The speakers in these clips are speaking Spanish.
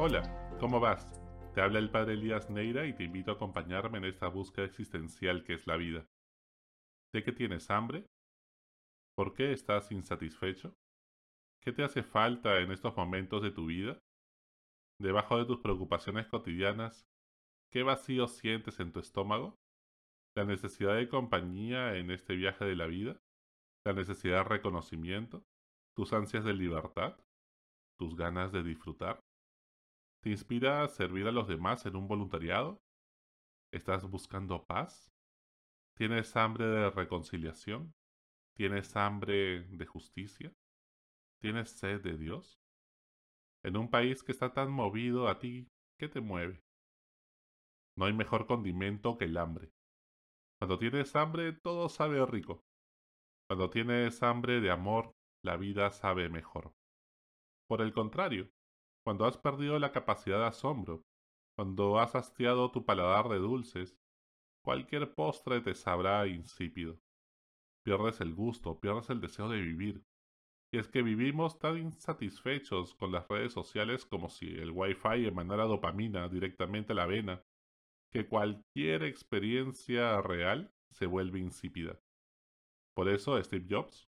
Hola, ¿cómo vas? Te habla el padre Elías Neira y te invito a acompañarme en esta búsqueda existencial que es la vida. ¿De qué tienes hambre? ¿Por qué estás insatisfecho? ¿Qué te hace falta en estos momentos de tu vida? Debajo de tus preocupaciones cotidianas, ¿qué vacío sientes en tu estómago? ¿La necesidad de compañía en este viaje de la vida? ¿La necesidad de reconocimiento? ¿Tus ansias de libertad? ¿Tus ganas de disfrutar? ¿Te inspira a servir a los demás en un voluntariado? ¿Estás buscando paz? ¿Tienes hambre de reconciliación? ¿Tienes hambre de justicia? ¿Tienes sed de Dios? En un país que está tan movido a ti, ¿qué te mueve? No hay mejor condimento que el hambre. Cuando tienes hambre, todo sabe rico. Cuando tienes hambre de amor, la vida sabe mejor. Por el contrario, cuando has perdido la capacidad de asombro, cuando has hastiado tu paladar de dulces, cualquier postre te sabrá insípido. Pierdes el gusto, pierdes el deseo de vivir. Y es que vivimos tan insatisfechos con las redes sociales como si el wifi emanara dopamina directamente a la vena, que cualquier experiencia real se vuelve insípida. Por eso Steve Jobs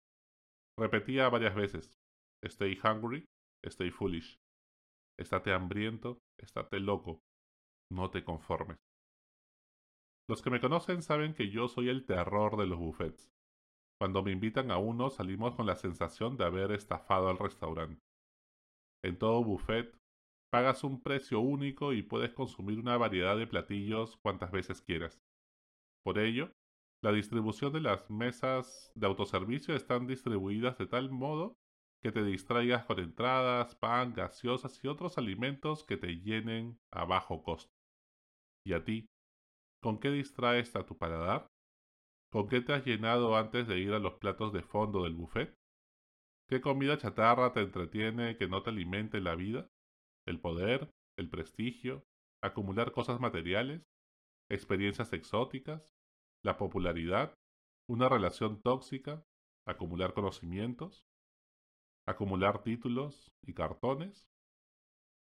repetía varias veces, Stay hungry, stay foolish. Estate hambriento, estate loco, no te conformes. Los que me conocen saben que yo soy el terror de los buffets. Cuando me invitan a uno salimos con la sensación de haber estafado al restaurante. En todo buffet pagas un precio único y puedes consumir una variedad de platillos cuantas veces quieras. Por ello, la distribución de las mesas de autoservicio están distribuidas de tal modo que te distraigas con entradas, pan, gaseosas y otros alimentos que te llenen a bajo costo. ¿Y a ti? ¿Con qué distraes a tu paladar? ¿Con qué te has llenado antes de ir a los platos de fondo del buffet? ¿Qué comida chatarra te entretiene que no te alimente la vida? ¿El poder? ¿El prestigio? ¿Acumular cosas materiales? ¿Experiencias exóticas? ¿La popularidad? ¿Una relación tóxica? ¿Acumular conocimientos? Acumular títulos y cartones.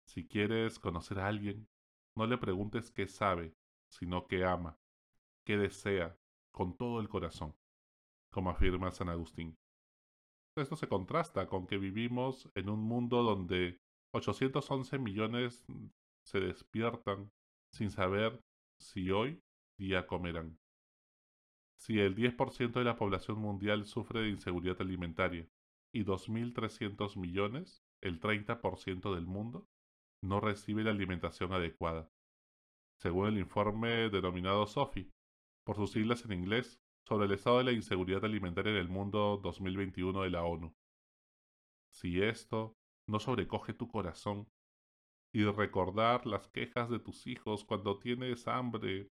Si quieres conocer a alguien, no le preguntes qué sabe, sino qué ama, qué desea, con todo el corazón, como afirma San Agustín. Esto se contrasta con que vivimos en un mundo donde 811 millones se despiertan sin saber si hoy día comerán. Si el 10% de la población mundial sufre de inseguridad alimentaria, y 2.300 millones, el 30% del mundo, no recibe la alimentación adecuada. Según el informe denominado SOFI, por sus siglas en inglés, sobre el estado de la inseguridad alimentaria en el mundo 2021 de la ONU. Si esto no sobrecoge tu corazón, y recordar las quejas de tus hijos cuando tienes hambre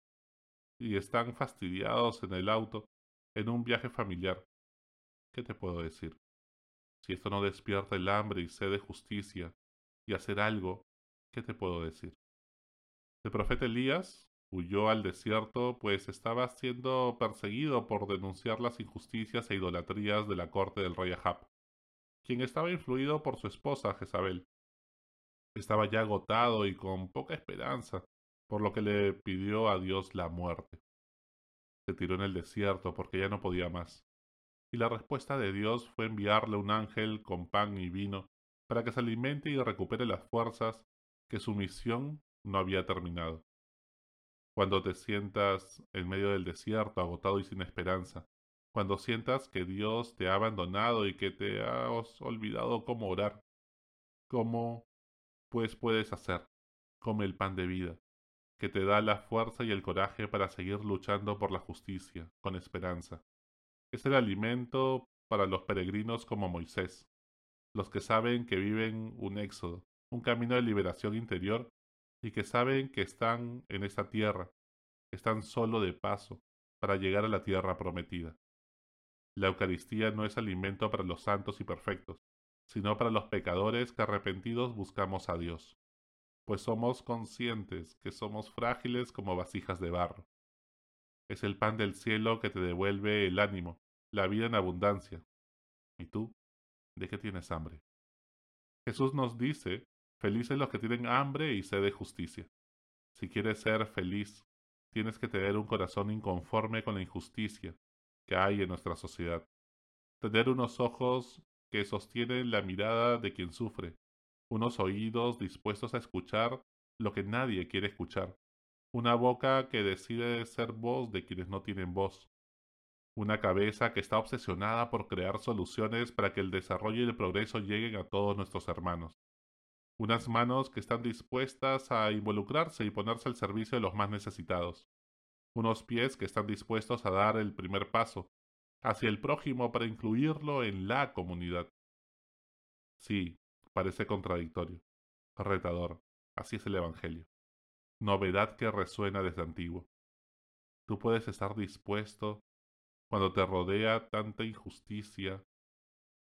y están fastidiados en el auto en un viaje familiar, ¿qué te puedo decir? Si esto no despierta el hambre y sed de justicia y hacer algo, ¿qué te puedo decir? El profeta Elías huyó al desierto pues estaba siendo perseguido por denunciar las injusticias e idolatrías de la corte del rey Ahab, quien estaba influido por su esposa Jezabel. Estaba ya agotado y con poca esperanza, por lo que le pidió a Dios la muerte. Se tiró en el desierto porque ya no podía más y la respuesta de Dios fue enviarle un ángel con pan y vino para que se alimente y recupere las fuerzas que su misión no había terminado. Cuando te sientas en medio del desierto, agotado y sin esperanza, cuando sientas que Dios te ha abandonado y que te has olvidado cómo orar, ¿cómo pues puedes hacer? Come el pan de vida, que te da la fuerza y el coraje para seguir luchando por la justicia, con esperanza es el alimento para los peregrinos como Moisés, los que saben que viven un éxodo, un camino de liberación interior y que saben que están en esa tierra, están solo de paso para llegar a la tierra prometida. La Eucaristía no es alimento para los santos y perfectos, sino para los pecadores que arrepentidos buscamos a Dios, pues somos conscientes que somos frágiles como vasijas de barro. Es el pan del cielo que te devuelve el ánimo, la vida en abundancia. ¿Y tú? ¿De qué tienes hambre? Jesús nos dice Felices los que tienen hambre y sed de justicia. Si quieres ser feliz, tienes que tener un corazón inconforme con la injusticia que hay en nuestra sociedad. Tener unos ojos que sostienen la mirada de quien sufre, unos oídos dispuestos a escuchar lo que nadie quiere escuchar, una boca que decide ser voz de quienes no tienen voz, una cabeza que está obsesionada por crear soluciones para que el desarrollo y el progreso lleguen a todos nuestros hermanos, unas manos que están dispuestas a involucrarse y ponerse al servicio de los más necesitados, unos pies que están dispuestos a dar el primer paso hacia el prójimo para incluirlo en la comunidad. Sí, parece contradictorio, retador, así es el Evangelio novedad que resuena desde antiguo. Tú puedes estar dispuesto cuando te rodea tanta injusticia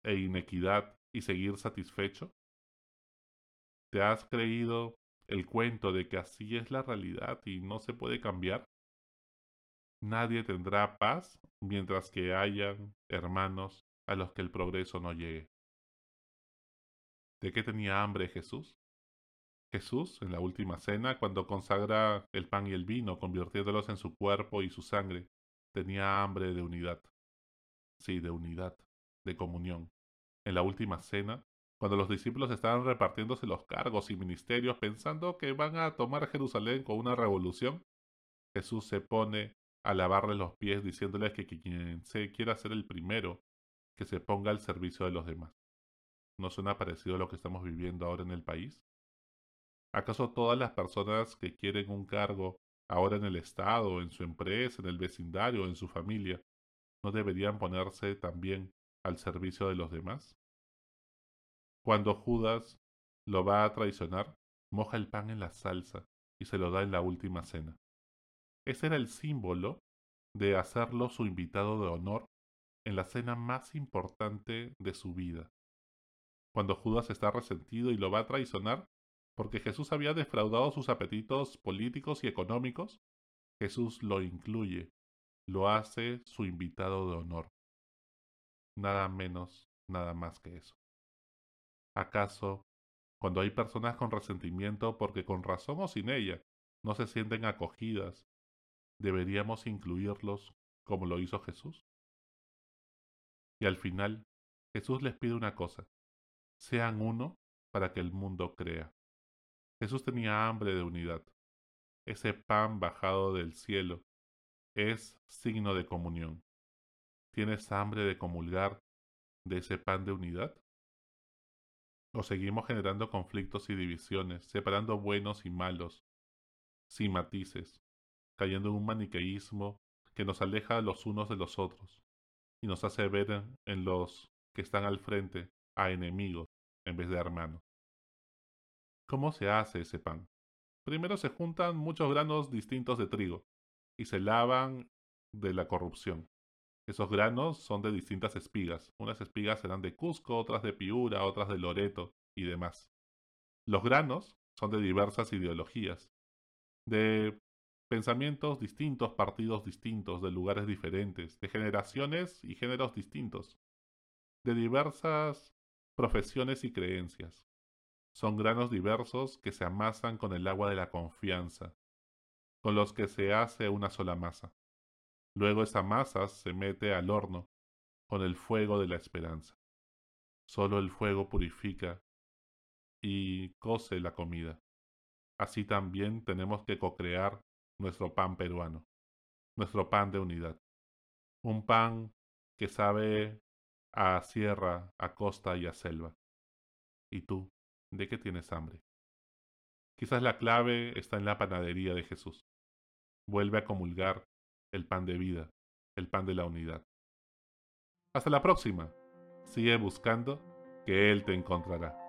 e inequidad y seguir satisfecho. ¿Te has creído el cuento de que así es la realidad y no se puede cambiar? Nadie tendrá paz mientras que hayan hermanos a los que el progreso no llegue. ¿De qué tenía hambre Jesús? Jesús, en la última cena, cuando consagra el pan y el vino, convirtiéndolos en su cuerpo y su sangre, tenía hambre de unidad. Sí, de unidad, de comunión. En la última cena, cuando los discípulos estaban repartiéndose los cargos y ministerios pensando que van a tomar Jerusalén con una revolución, Jesús se pone a lavarle los pies diciéndoles que quien se quiera ser el primero, que se ponga al servicio de los demás. ¿No suena parecido a lo que estamos viviendo ahora en el país? ¿Acaso todas las personas que quieren un cargo ahora en el Estado, en su empresa, en el vecindario, en su familia, no deberían ponerse también al servicio de los demás? Cuando Judas lo va a traicionar, moja el pan en la salsa y se lo da en la última cena. Ese era el símbolo de hacerlo su invitado de honor en la cena más importante de su vida. Cuando Judas está resentido y lo va a traicionar, porque Jesús había defraudado sus apetitos políticos y económicos, Jesús lo incluye, lo hace su invitado de honor. Nada menos, nada más que eso. ¿Acaso, cuando hay personas con resentimiento porque con razón o sin ella no se sienten acogidas, deberíamos incluirlos como lo hizo Jesús? Y al final, Jesús les pide una cosa, sean uno para que el mundo crea. Jesús tenía hambre de unidad. Ese pan bajado del cielo es signo de comunión. ¿Tienes hambre de comulgar de ese pan de unidad? ¿O seguimos generando conflictos y divisiones, separando buenos y malos, sin matices, cayendo en un maniqueísmo que nos aleja los unos de los otros y nos hace ver en los que están al frente a enemigos en vez de hermanos? ¿Cómo se hace ese pan? Primero se juntan muchos granos distintos de trigo y se lavan de la corrupción. Esos granos son de distintas espigas. Unas espigas serán de Cusco, otras de Piura, otras de Loreto y demás. Los granos son de diversas ideologías, de pensamientos distintos, partidos distintos, de lugares diferentes, de generaciones y géneros distintos, de diversas profesiones y creencias. Son granos diversos que se amasan con el agua de la confianza, con los que se hace una sola masa. Luego esa masa se mete al horno con el fuego de la esperanza. Solo el fuego purifica y cose la comida. Así también tenemos que cocrear nuestro pan peruano, nuestro pan de unidad. Un pan que sabe a sierra, a costa y a selva. ¿Y tú? ¿De qué tienes hambre? Quizás la clave está en la panadería de Jesús. Vuelve a comulgar el pan de vida, el pan de la unidad. Hasta la próxima. Sigue buscando que Él te encontrará.